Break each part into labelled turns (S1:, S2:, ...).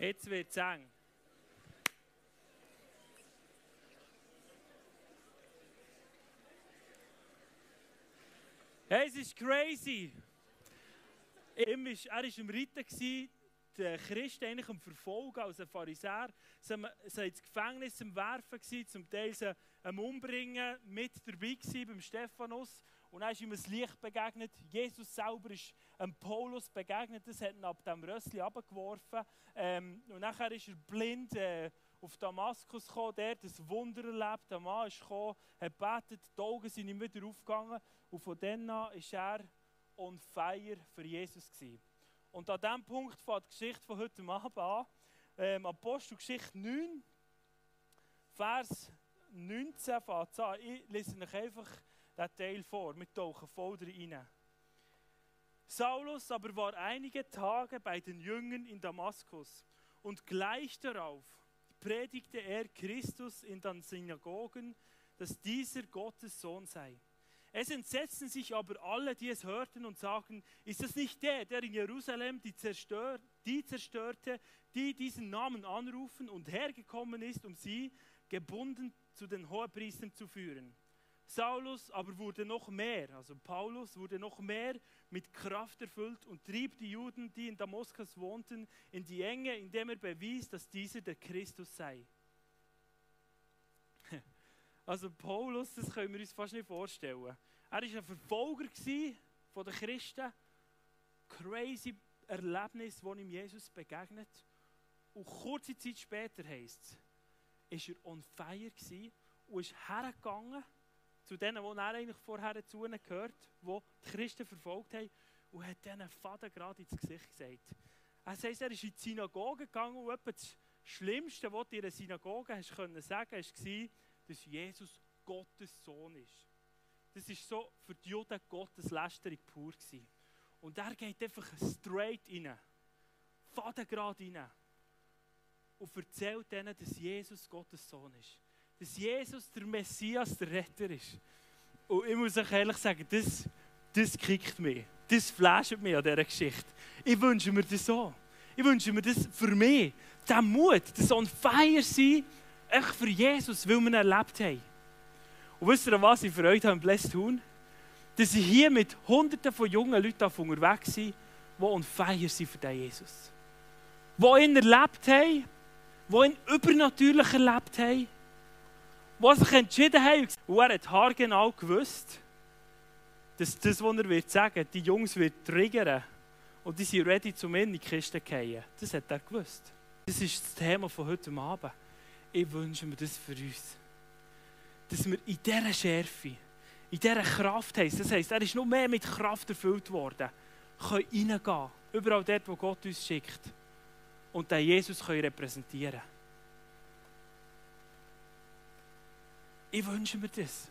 S1: Jetzt wird es eng. Hey, es ist crazy. Er war im Riten, der Christen eigentlich am Verfolgen als ein Pharisäer. Sie waren ins Gefängnis am Werfen, zum Teil am Umbringen, mit dabei beim Stephanus. Und dann ist ihm ein Licht begegnet. Jesus selber ist einem Paulus begegnet. Das hat ihn ab dem Rössli abgeworfen. Ähm, und nachher ist er blind äh, auf Damaskus gekommen, der ein Wunder erlebt. Der Mann ist gekommen, hat gebetet, die Augen sind ihm wieder aufgegangen. Und von dann an war er on fire für Jesus. Gewesen. Und an diesem Punkt fängt die Geschichte von heute Abend an. Ähm, Apostelgeschichte 9, Vers 19 fängt an. Ich lese euch einfach diesen Teil vor. Wir tauchen voll rein. Saulus aber war einige Tage bei den Jüngern in Damaskus und gleich darauf predigte er Christus in den Synagogen, dass dieser Gottes Sohn sei. Es entsetzten sich aber alle, die es hörten und sagten, ist das nicht der, der in Jerusalem die, zerstör die zerstörte, die diesen Namen anrufen und hergekommen ist, um sie gebunden zu den Hohepriestern zu führen? Saulus aber wurde noch mehr, also Paulus wurde noch mehr mit Kraft erfüllt und trieb die Juden, die in Damaskus wohnten, in die Enge, indem er bewies, dass dieser der Christus sei. Also Paulus, das können wir uns fast nicht vorstellen. Er war ein Verfolger von den Christen. Crazy Erlebnis, das ihm Jesus begegnet. Und kurze Zeit später heisst es, ist er on fire und ist hergegangen zu denen, die er eigentlich vorher zu ihnen gehört, die die Christen verfolgt haben, und hat diesen Vater gerade ins Gesicht gesagt. Er sagt, er ist in die Synagoge gegangen und etwa das Schlimmste, was du in einer Synagoge hast können sagen, war, dass Jesus Gottes Sohn ist. Das ist so für die Juden Gottes Lästerung pur gewesen. Und er geht einfach straight rein, Vater gerade rein und erzählt ihnen, dass Jesus Gottes Sohn ist dass Jesus der Messias, der Retter ist. Und ich muss euch ehrlich sagen, das, das kickt mich. Das flasht mich an dieser Geschichte. Ich wünsche mir das so. Ich wünsche mir das für mich. Der Mut, das on fire sein, echt für Jesus, weil wir ihn erlebt haben. Und wisst ihr, was ich für euch habe Blessed tun? Dass ich hier mit Hunderten von jungen Leuten unterwegs bin, die on fire sind für den Jesus. Die ihn erlebt haben, die ihn übernatürlich erlebt haben was sich entschieden haben. Und er hat haargenau gewusst, dass das, was er wird sagen die Jungs wird triggern und die sind ready, zum in die Kiste zu fallen. Das hat er gewusst. Das ist das Thema von heute Abend. Ich wünsche mir das für uns. Dass wir in dieser Schärfe, in dieser Kraft haben, das heisst, er ist noch mehr mit Kraft erfüllt worden, können reingehen, überall dort, wo Gott uns schickt und den Jesus können repräsentieren können. Ich wünsche mir das.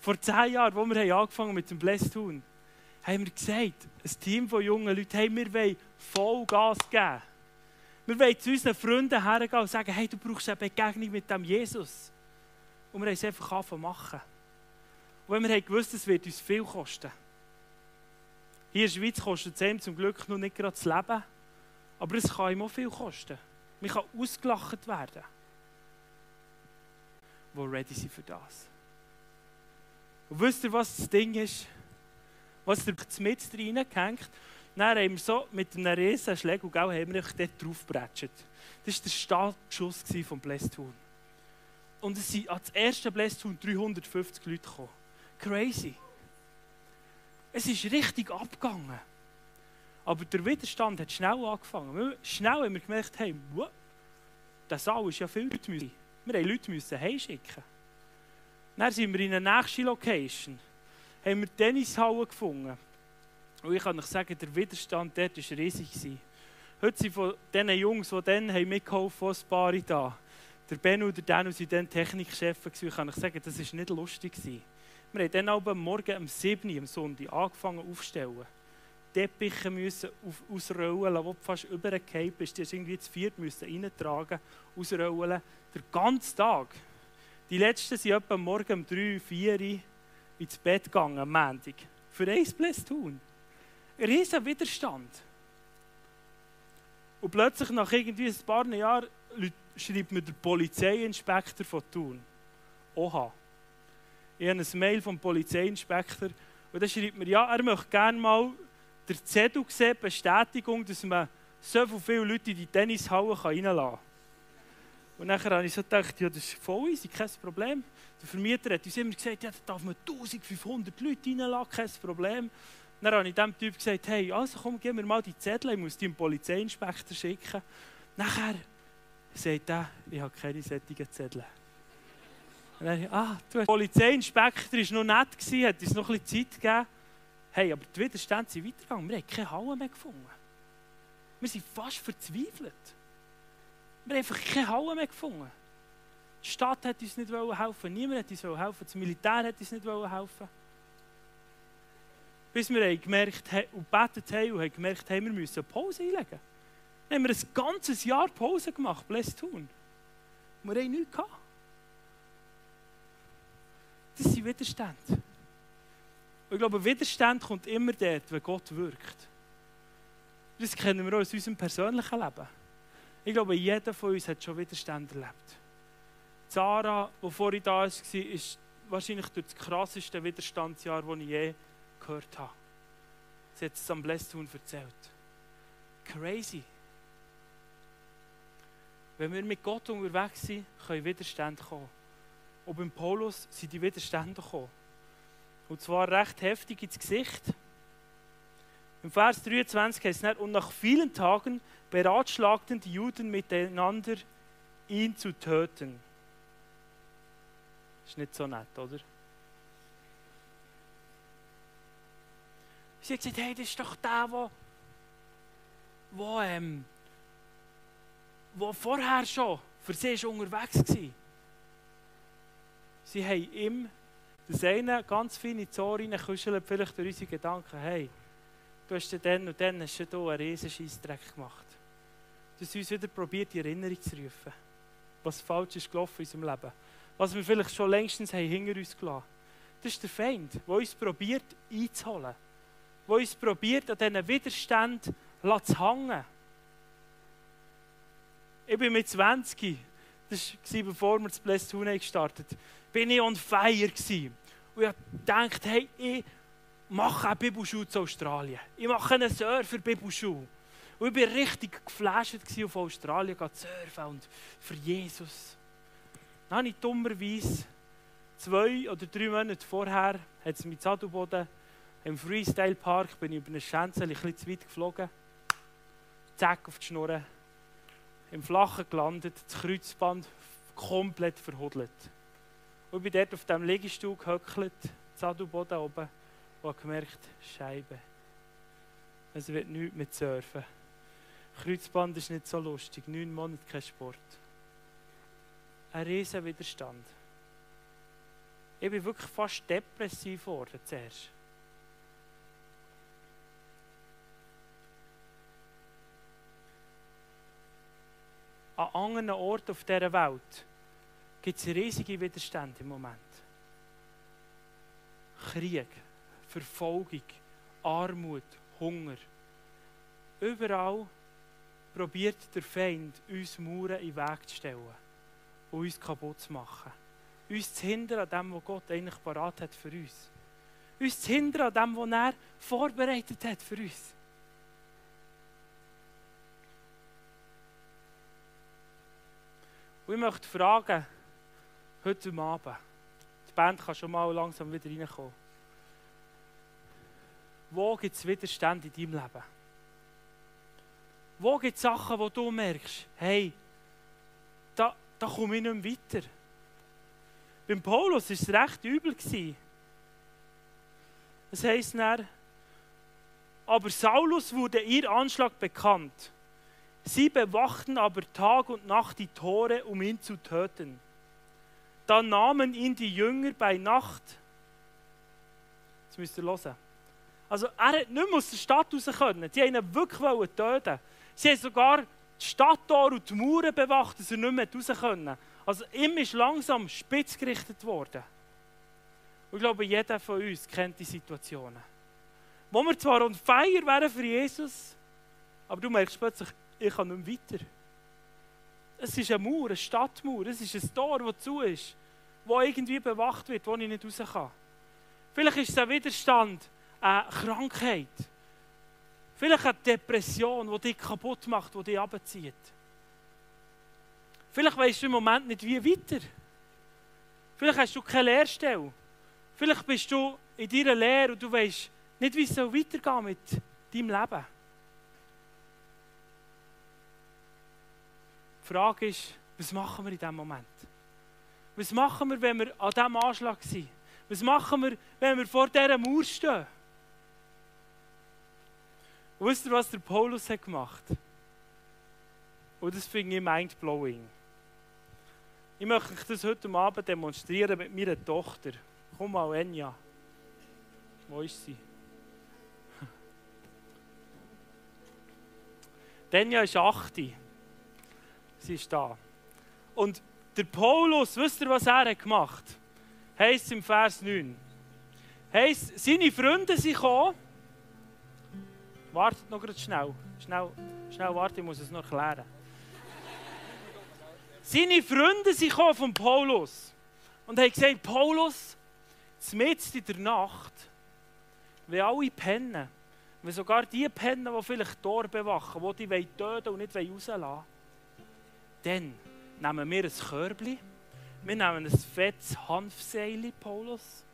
S1: Vor zehn Jahren, als wir angefangen mit dem Blessed tun, haben wir gesagt, ein Team von jungen Leuten, hey, wir wollen voll Gas geben. Wir wollen zu unseren Freunden hergehen und sagen, hey, du brauchst eine Begegnung mit dem Jesus. Und wir haben es einfach angefangen machen. Und wir haben gewusst, es wird uns viel kosten. Hier in der Schweiz kostet es einem zum Glück noch nicht gerade das Leben, aber es kann ihm auch viel kosten. Man kann ausgelacht werden die ready sind für das. Und wisst ihr, was das Ding ist? Was der mit reingehängt? Dann haben wir so mit einem riesen Schläger haben wir dort drauf gebratscht. Das war der Startschuss vom Blästhuhn. Und es sind als erste Blästhuhn 350 Leute gekommen. Crazy. Es ist richtig abgegangen. Aber der Widerstand hat schnell angefangen. Schnell haben wir gemerkt, hey, wow, Saal ist ja viel Leute. Wir mussten Leute müssen heimschicken. Dann sind wir in der nächsten Location. Haben wir Tennishallen gefunden. Und ich kann euch sagen, der Widerstand dort war riesig. Heute sind von diesen Jungs, die dann mitgeholfen haben, ein paar da. Der Ben und der Daniel waren dann Technikchefs. Ich kann euch sagen, das war nicht lustig. Wir haben dann aber morgen um 7 Uhr am Sonntag angefangen aufzustellen. Teppiche müssen auf, ausrollen, die fast übergekippt bist. Die hast irgendwie zu viert müssen reintragen, ausrollen. Den ganzen Tag. Die letzten sind etwa morgen um 3, 4 Uhr ins Bett gegangen, am Montag. Für ein Bless tun. Ein riesen Widerstand. Und plötzlich, nach irgendwie ein paar Jahren, schreibt mir der Polizeiinspektor von Thun. Oha. Ich habe ein Mail vom Polizeiinspektor und der schreibt mir, ja, er möchte gerne mal der Zettel sehen, Bestätigung, dass man so viele Leute in die Tennishalle reinlassen kann. Und dann habe ich so gedacht, ja, das ist voll easy, kein Problem. Der Vermieter hat uns immer gesagt, ja, da darf man 1500 Leute reinlassen, kein Problem. Dann habe ich dem Typ gesagt, hey, also komm, gib mir mal die Zettel, ich muss die dem Polizeiinspektor schicken. Nachher sagt er, ich habe keine solchen Zettel. Und dann, ah, du, der Polizeiinspektor war noch nett, hat uns noch ein bisschen Zeit gegeben. Hey, aber die Widerstände sind weitergegangen. Wir haben keine Halle mehr gefunden. Wir sind fast verzweifelt. Wir haben einfach keine Halle mehr gefunden. Die Stadt hat uns nicht helfen, niemand hat uns helfen, das Militär hat uns nicht helfen. Bis wir haben gemerkt und gebetet haben und haben gemerkt haben, wir müssen eine Pause einlegen. Dann haben wir ein ganzes Jahr Pause gemacht, Bless tun. Wir haben nichts gehabt. Das sind Widerstände. Ich glaube, Widerstand kommt immer dort, wenn Gott wirkt. Das kennen wir auch aus unserem persönlichen Leben. Ich glaube, jeder von uns hat schon Widerstand erlebt. Sarah, die vorhin da war, ist wahrscheinlich durch das krasseste Widerstandsjahr, das ich je gehört habe. Sie hat es am Blästun erzählt. Crazy. Wenn wir mit Gott unterwegs sind, können Widerstände kommen. Und beim Paulus sind die Widerstände gekommen. Und zwar recht heftig ins Gesicht. Im Vers 23 heißt es, und nach vielen Tagen beratschlagten die Juden miteinander, ihn zu töten. Ist nicht so nett, oder? Sie hat gesagt, hey, das ist doch der, der, wo, ähm, wo vorher schon für sie unterwegs war. Sie haben ihm das eine ganz feine Zoll reingekuschelt, vielleicht durch unsere Gedanken, hey, du hast dann und dann hast du hier einen riesen Scheissdreck gemacht. Du hast uns wieder probiert, die Erinnerung zu rufen, was falsch ist gelaufen in unserem Leben. Was wir vielleicht schon längstens haben hinter uns gelassen Das ist der Feind, der uns probiert einzuholen. Der uns probiert, an diesen Widerständen zu hängen. Ich bin mit 20, das war bevor wir das Blessed Tune gestartet haben, bin ich on fire gewesen. Und ich dachte, hey, ich mache eine Bibelschule zu Australien. Ich mache einen Surfer-Bibelschule. Und ich war richtig geflasht auf Australien zu surfen und für Jesus. Dann habe ich dummerweise zwei oder drei Monate vorher, hat es mit Sadelboden im Freestyle Park, bin ich über eine Schänze ein zu weit geflogen. Zack auf die Schnur. Im Flachen gelandet, das Kreuzband komplett verhudelt. Und bin dort auf diesem Liegestuhl gehöckelt, Sadelboden oben, und habe gemerkt, Scheibe. Es wird nichts mit Surfen. Kreuzband ist nicht so lustig, neun Monate kein Sport. Ein riesen Widerstand. Ich bin wirklich fast depressiv geworden zuerst. An anderen Orten auf dieser Welt gibt es riesige Widerstände im Moment. Krieg, Verfolgung, Armut, Hunger. Überall probiert der Feind, uns Mauern in den Weg zu stellen und uns kaputt zu machen. Uns zu hindern an dem, was Gott eigentlich parat hat für uns. Uns zu hindern an dem, was er vorbereitet hat für uns. Und ich möchte fragen, heute Abend. Die Band kann schon mal langsam wieder reinkommen. Wo gibt es Widerstände in deinem Leben? Wo gibt es Sachen, wo du merkst, hey, da, da komme ich nicht mehr weiter? Beim Paulus war es recht übel. Es heisst dann, aber Saulus wurde ihr Anschlag bekannt. Sie bewachten aber Tag und Nacht die Tore, um ihn zu töten. Dann nahmen ihn die Jünger bei Nacht. Jetzt müsst ihr hören. Also er hat nicht mehr aus der Stadt raus können. Die wollten ihn wirklich töten. Sie haben sogar die Stadttor und die Mauern bewacht, dass er nicht mehr raus können. Also ihm ist langsam spitz gerichtet worden. Und ich glaube, jeder von uns kennt die Situationen. Wo wir zwar on fire wären für Jesus, aber du merkst plötzlich, ich kann nicht mehr weiter. Es ist eine Mauer, eine Stadtmauer, es ist ein Tor, das zu ist, wo irgendwie bewacht wird, wo ich nicht raus kann. Vielleicht ist es ein Widerstand, eine Krankheit. Vielleicht eine Depression, die dich kaputt macht, die dich abzieht. Vielleicht weißt du im Moment nicht, wie weiter. Vielleicht hast du keine Lehrstelle. Vielleicht bist du in deiner Lehre und du weißt nicht, wie es weitergehen mit deinem Leben. Die Frage ist, was machen wir in diesem Moment? Was machen wir, wenn wir an diesem Anschlag sind? Was machen wir, wenn wir vor dieser Mauer stehen? Und wisst ihr, was der Paulus hat gemacht? Und das finde ich mind-blowing. Ich möchte euch das heute Abend demonstrieren mit meiner Tochter. Komm mal, Enya. Wo ist sie? Enya ist 8. Sie ist da. Und der Paulus, wisst ihr, was er gemacht hat? Heißt im Vers 9. Heißt, seine Freunde sind gekommen. Wartet noch gerade schnell. Schnell, schnell warte, ich muss es noch erklären. Seine Freunde sind gekommen von Paulus und haben gesagt, Paulus, mitten in der Nacht, wenn alle pennen, wenn sogar die pennen, die vielleicht Tor bewachen, die die töten und nicht rauslassen wollen, dann nehmen wir ein Körbchen, wir nehmen ein fettes Hanfseil, Paulus,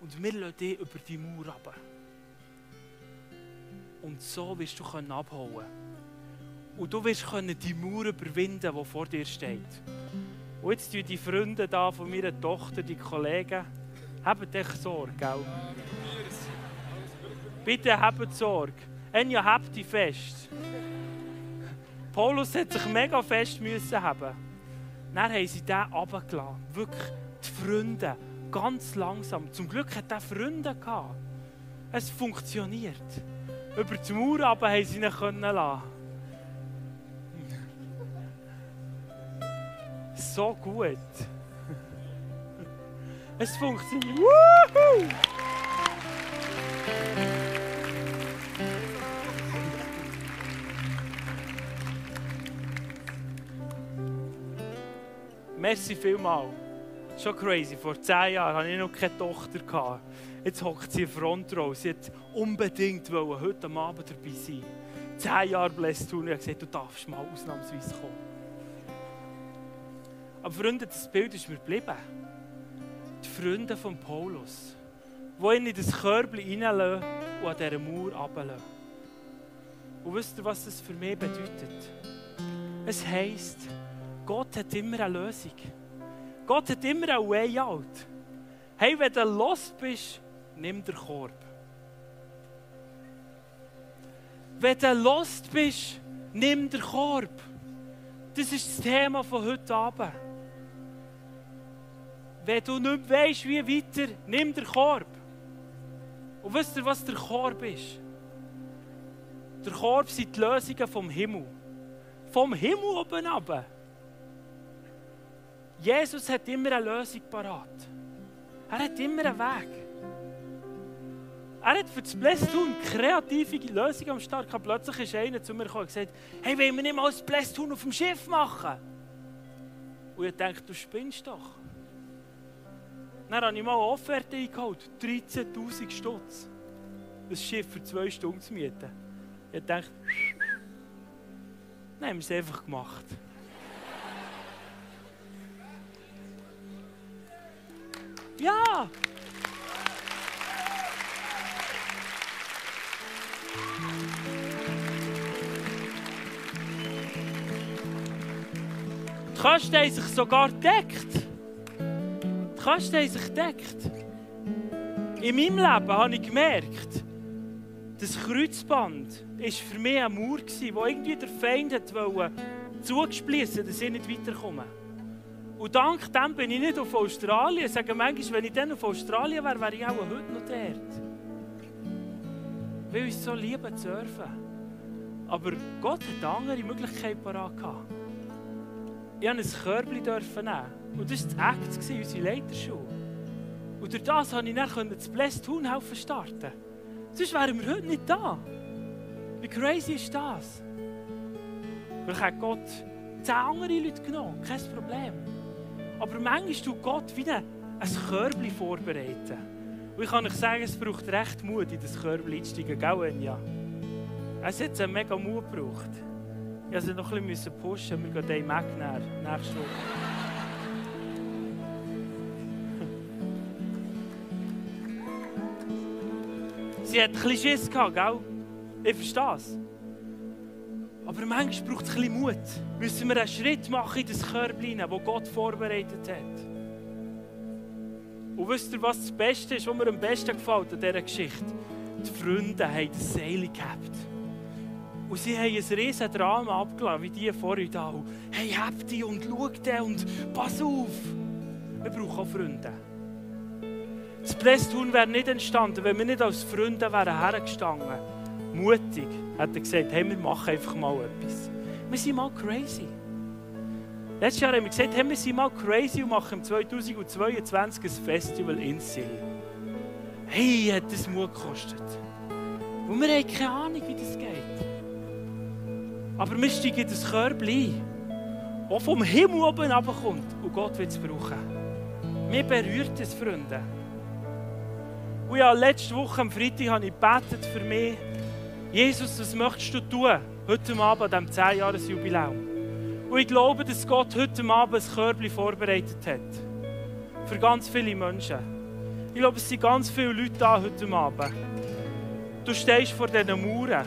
S1: und wir lassen dich über die Mauer runter. Und so wirst du abhauen können. Und du wirst können die Mauer überwinden, die vor dir steht. Und jetzt tun die Freunde da von meiner Tochter, die Kollegen, habt euch Sorge, gell? Bitte habt Sorge. Enja, habt die fest. Paulus hat sich mega fest müssen haben. Dann haben sie den runtergelassen. Wirklich, die Freunde, ganz langsam. Zum Glück hat er Freunde gehabt. Es funktioniert. Über die Mauer runter haben sie ihn lassen so gut. Es funktioniert. Woohoo! Merci vielmal. Schon crazy. Vor zehn Jahren hatte ich noch keine Tochter. Jetzt hockt sie in Frontrow. Sie hat unbedingt wollen, heute Abend dabei sein. Zehn Jahre Blessed tun. Ich habe gesagt, du darfst mal ausnahmsweise kommen. Aber Freunde, das Bild ist mir geblieben. Die Freunde von Paulus, die ihn in das Körbchen reinlassen und an dieser Mauer runterlassen. Und wisst ihr, was das für mich bedeutet? Es heisst, Gott hat immer eine Lösung. Gott hat immer ein Way out. Hey, wenn du lost bist, nimm den Korb. Wenn du lost bist, nimm den Korb. Das ist das Thema von heute Abend. Wenn du nicht weißt, wie weiter, nimm den Korb. Und wisst ihr, was der Korb ist? Der Korb sind die Lösungen vom Himmel. Vom Himmel oben runter. Jesus hat immer eine Lösung parat. Er hat immer einen Weg. Er hat für das Blästun kreative Lösungen am Start gehabt. Plötzlich ist einer zu mir gekommen und gesagt, hey, wollen wir nicht mal das Blästun auf dem Schiff machen? Und ich dachte, du spinnst doch. Dann habe ich mal eine Offerte eingeholt. 13.000 Stutz. Das Schiff für zwei Stunden zu mieten. Ich dachte, haben wir es einfach gemacht. Ja! Die Kosten haben sich sogar deckt. Kasten sich deckt. In meinem Leben habe ich gemerkt, das Kreuzband war für mich ein Mauer, wo irgendwie der Feind wollte zugesplissen, dass ich nicht weiterkomme. Und dank dem bin ich nicht auf Australien. Ich sage manchmal, wenn ich dann auf Australien wäre, wäre ich auch heute noch dort. Weil ich so liebe zu surfen. Aber Gott hat andere Möglichkeit parat gehabt. Ich durfte ein Körbchen nehmen. Und das war das Act, unsere Leiterschule. Und durch das konnte ich dann das Blessed Tun helfen starten. Sonst wären wir heute nicht da. Wie crazy ist das? Hat Gott zehn andere Leute genommen, kein Problem. Aber manchmal tut Gott wieder ein Körbchen vorbereiten. Und ich kann euch sagen, es braucht recht Mut, in das Körbchen einzusteigen, gell, ja. Es hat einen mega Mut gebraucht. Ich musste noch ein bisschen pushen, wir gehen den Mac nächste Woche. Sie hat ein bisschen Schiss gehabt, gell? Ich verstehe es. Aber manchmal braucht es ein bisschen Mut. Müssen wir einen Schritt machen in das Körbchen, das Gott vorbereitet hat. Und wisst ihr, was das Beste ist, was mir am besten gefällt an dieser Geschichte? Die Freunde haben das Seil gehabt. Und sie haben ein riesen Drama abgelassen, wie die vorhin da. Und, hey, habt die und schau den und pass auf. Wir brauchen auch Freunde. Das Presstun wäre nicht entstanden, wenn wir nicht als Freunde wären hergestanden. Mutig hat er gesagt, hey, wir machen einfach mal etwas. Wir sind mal crazy. Letztes Jahr haben wir gesagt, hey, wir sind mal crazy und machen 2022 ein Festival in Sil. Hey, hat das Mut gekostet. Und wir haben keine Ahnung, wie das geht. Aber wir steigen in das Körbchen ein, das vom Himmel oben runterkommt und Gott will es brauchen. Mir berührt es, Freunde. Und ja, letzte Woche am Freitag habe ich gebetet für mich. Jesus, was möchtest du tun heute Abend an diesem 10-Jahres-Jubiläum? Und ich glaube, dass Gott heute Abend ein Körbchen vorbereitet hat. Für ganz viele Menschen. Ich glaube, es sind ganz viele Leute da heute Abend. Du stehst vor diesen Mauern.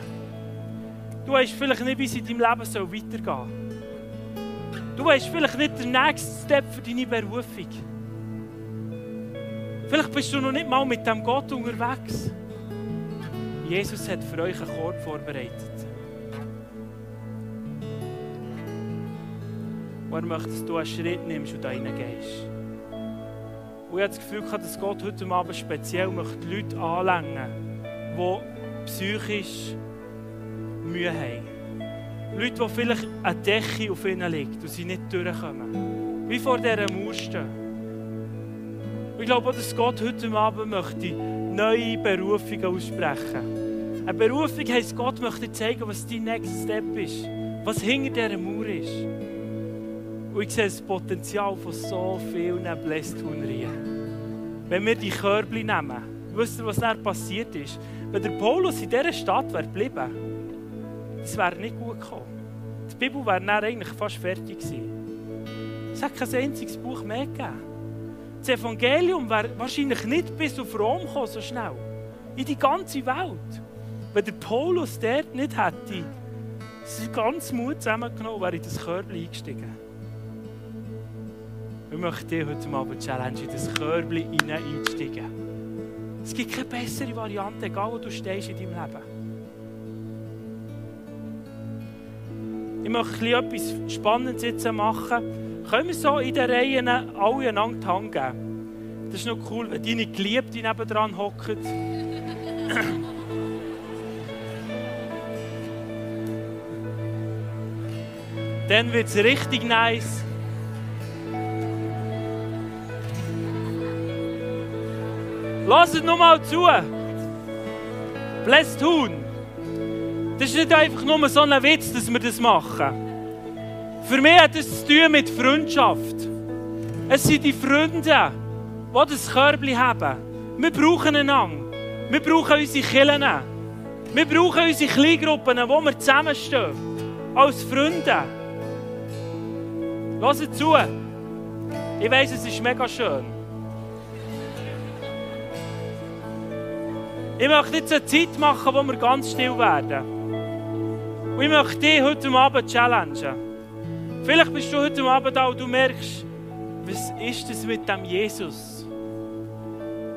S1: Du weißt vielleicht nicht, wie es in deinem Leben weitergehen soll. Du weißt vielleicht nicht den nächsten Step für deine Berufung. Vielleicht bist du noch nicht mal mit dem Gott unterwegs. Jesus hat für euch einen Korb vorbereitet. Und er möchte, dass du einen Schritt nimmst und da reingehst. Und ich habe das Gefühl, dass Gott heute Abend speziell möchte Leute anlängen die psychisch Mühe haben. Leute, die vielleicht eine Decke auf ihnen liegt und sie nicht durchkommen. Wie vor dieser Mauer. Ich glaube auch, dass Gott heute Abend möchte neue Berufungen aussprechen. Eine Berufung heisst, Gott möchte zeigen, was dein nächster Step ist. Was hinter dieser Mauer ist. Und ich sehe das Potenzial von so vielen Blästhunerien. Wenn wir die Körbchen nehmen, wisst ihr, was da passiert ist? Wenn der Paulus in dieser Stadt wäre geblieben, das wäre nicht gut gekommen. Die Bibel wäre dann eigentlich fast fertig gewesen. Es hat kein einziges Buch mehr gegeben. Das Evangelium wäre wahrscheinlich nicht bis auf Rom gekommen, so schnell. In die ganze Welt. Wenn der Paulus dort nicht hätte, sein ganzes Mut zusammengenommen, wäre in das Körbchen eingestiegen. Ich möchte dich heute Abend challenge, in das Körbchen einsteigen. Es gibt keine bessere Variante, egal wo du stehst in deinem Leben. Ich möchte etwas Spannendes jetzt machen. Können wir so in den Reihen alle einander die Hand geben? Das ist noch cool, wenn deine Geliebte nebendran hockt. Dann wird es richtig nice. Lasst nur mal zu. Bläst Huhn. Das ist nicht einfach nur so ein Witz, dass wir das machen. Für mich hat es zu tun mit Freundschaft. Es sind die Freunde, die das Körbchen haben. Wir brauchen einander. Wir brauchen unsere Kirchen. Wir brauchen unsere Kleingruppen, wo wir zusammenstehen. Als Freunde. Hört zu. Ich weiss, es ist mega schön. Ich möchte jetzt eine Zeit machen, wo wir ganz still werden. Und ich möchte dich heute Abend challengen. Vielleicht bist du heute Abend da und du merkst, was ist das mit dem Jesus?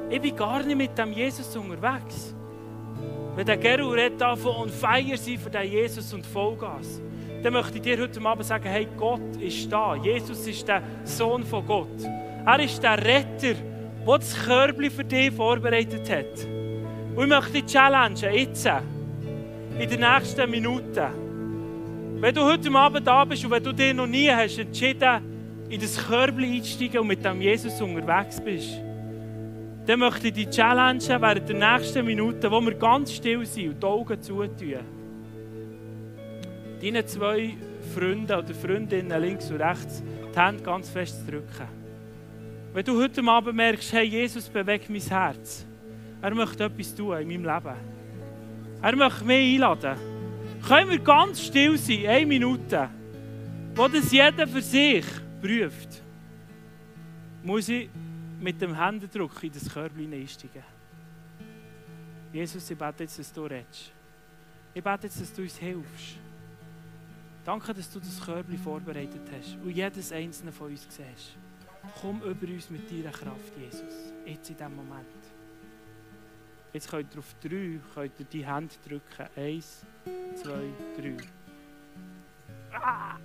S1: Ich bin gar nicht mit dem Jesus unterwegs. Wenn der Geru redet davon und feier sein für den Jesus und Vollgas, dann möchte ich dir heute Abend sagen, hey, Gott ist da. Jesus ist der Sohn von Gott. Er ist der Retter, der das Körbchen für dich vorbereitet hat. Und ich möchte dich challengen, jetzt, in den nächsten Minuten, wenn du heute Abend da bist und wenn du dir noch nie hast entschieden, in das Körbchen einzusteigen und mit dem Jesus unterwegs bist, dann möchte ich dich challengen während der nächsten Minuten, wo wir ganz still sind und die Augen zutun. Deine zwei Freunden oder Freundinnen links und rechts die Hände ganz fest zu drücken. Wenn du heute Abend merkst, hey, Jesus bewegt mein Herz, er möchte etwas tun in meinem Leben. Er möchte mich einladen. Können wir ganz still sein, eine Minute, wo das jeder für sich prüft, muss ich mit dem Händedruck in das Körbchen einsteigen. Jesus, ich bete jetzt, dass du redest. Ich bete jetzt, dass du uns hilfst. Danke, dass du das Körbchen vorbereitet hast und jedes einzelne von uns siehst. Komm über uns mit deiner Kraft, Jesus, jetzt in diesem Moment. Jetzt könnt ihr auf drei könnt ihr die Hände drücken. Eins, zwei, drei. Ah!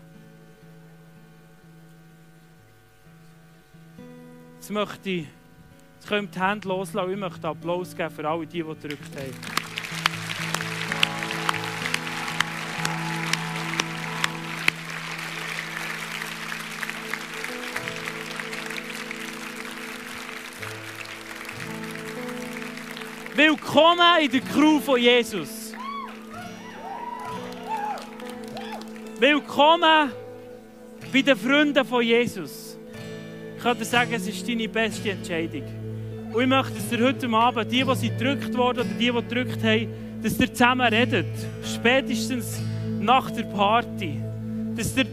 S1: Jetzt möchte ich, jetzt könnt die Hände loslassen. Ich möchte Applaus geben für alle, die, die gedrückt haben. Willkommen in der Crew von Jesus. Willkommen bei den Freunden von Jesus. Ich kann dir sagen, es ist deine beste Entscheidung. Und ich möchte, dass ihr heute Abend, die, die sie gedrückt wurden oder die, die gedrückt haben, dass ihr zusammen redet. Spätestens nach der Party. Dass ihr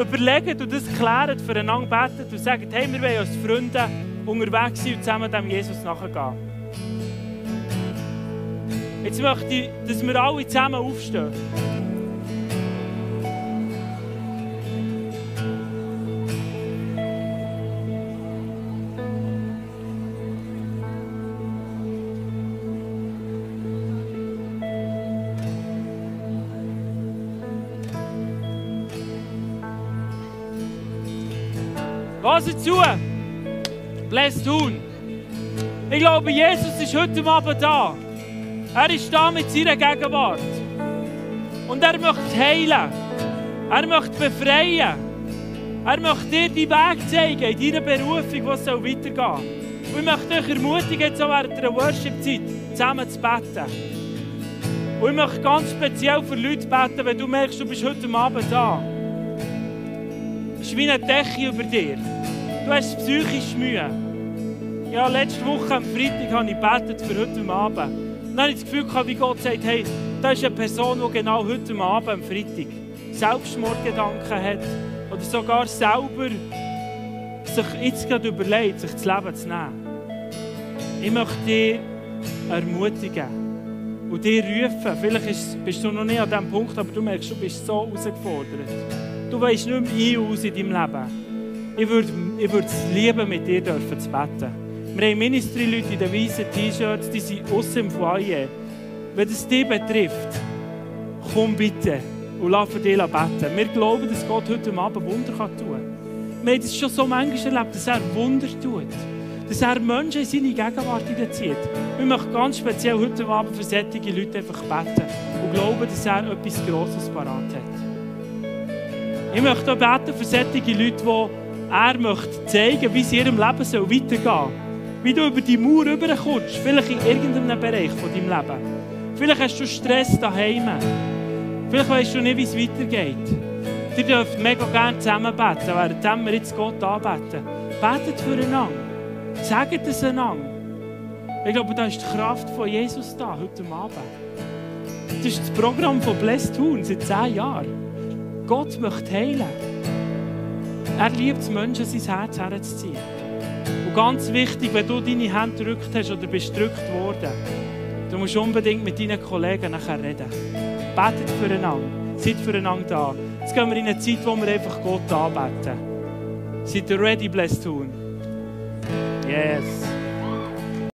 S1: überlegt und das klärt, füreinander betet und sagt, hey, wir wollen als Freunde unterwegs sein und zusammen dem Jesus nachgehen. Jetzt möchte ich, dass wir alle zusammen aufstehen. Was zu? Bless tun. Ich glaube, Jesus ist heute Abend da. Er ist da mit seiner Gegenwart. Und er möchte heilen. Er möchte befreien. Er möchte dir die Weg zeigen in deiner Berufung, soll weitergehen soll. Und ich möchte euch ermutigen, jetzt auch während der Worship-Zeit zusammen zu beten. Und ich möchte ganz speziell für Leute beten, wenn du merkst, du bist heute Abend da. Es ist wie eine Decke über dir. Du hast psychisch Mühe. Ja, letzte Woche am Freitag habe ich gebetet für heute Abend dann habe ich das Gefühl gehabt, wie Gott sagt, hey, da ist eine Person, die genau heute Abend, am Freitag, Selbstmordgedanken hat oder sogar selber sich jetzt gerade überlegt, sich das Leben zu nehmen. Ich möchte dich ermutigen und dich rufen. Vielleicht bist du noch nicht an diesem Punkt, aber du merkst, du bist so herausgefordert. Du weißt nicht mehr ein aus in deinem Leben. Ich würde, ich würde es lieben, mit dir zu beten. Wir haben Ministry-Leute in den weißen T-Shirts, die sind außen im Foyer. Wenn es dich betrifft, komm bitte und lass für dich beten. Wir glauben, dass Gott heute Abend Wunder tun kann. Wir haben es schon so manchmal erlebt, dass er Wunder tut. Dass er Menschen in seine Gegenwart zieht. Wir möchten ganz speziell heute Abend für solche Leute einfach beten und glauben, dass er etwas Grosses parat hat. Ich möchte auch beten für solche Leute, die er möchte zeigen, wie es in ihrem Leben weitergehen soll wie du über die Mauer rüberkommst, vielleicht in irgendeinem Bereich von deinem Leben. Vielleicht hast du Stress daheim. Vielleicht weißt du nicht, wie es weitergeht. Ihr dürft mega gerne zusammen beten, während wir jetzt Gott anbeten. Betet füreinander. Sagt es einander. Ich glaube, da ist die Kraft von Jesus da, heute Abend. Das ist das Programm von Blessed Tun seit zehn Jahren. Gott möchte heilen. Er liebt es, Menschen sein Herz herzuziehen. Und ganz wichtig, wenn du deine Hände gedrückt hast oder bist gedrückt worden, du musst unbedingt mit deinen Kollegen nachher reden. Betet füreinander. Seid füreinander da. Jetzt gehen wir in eine Zeit, wo wir einfach Gott anbeten. Seid ihr ready, blessed tun? Yes.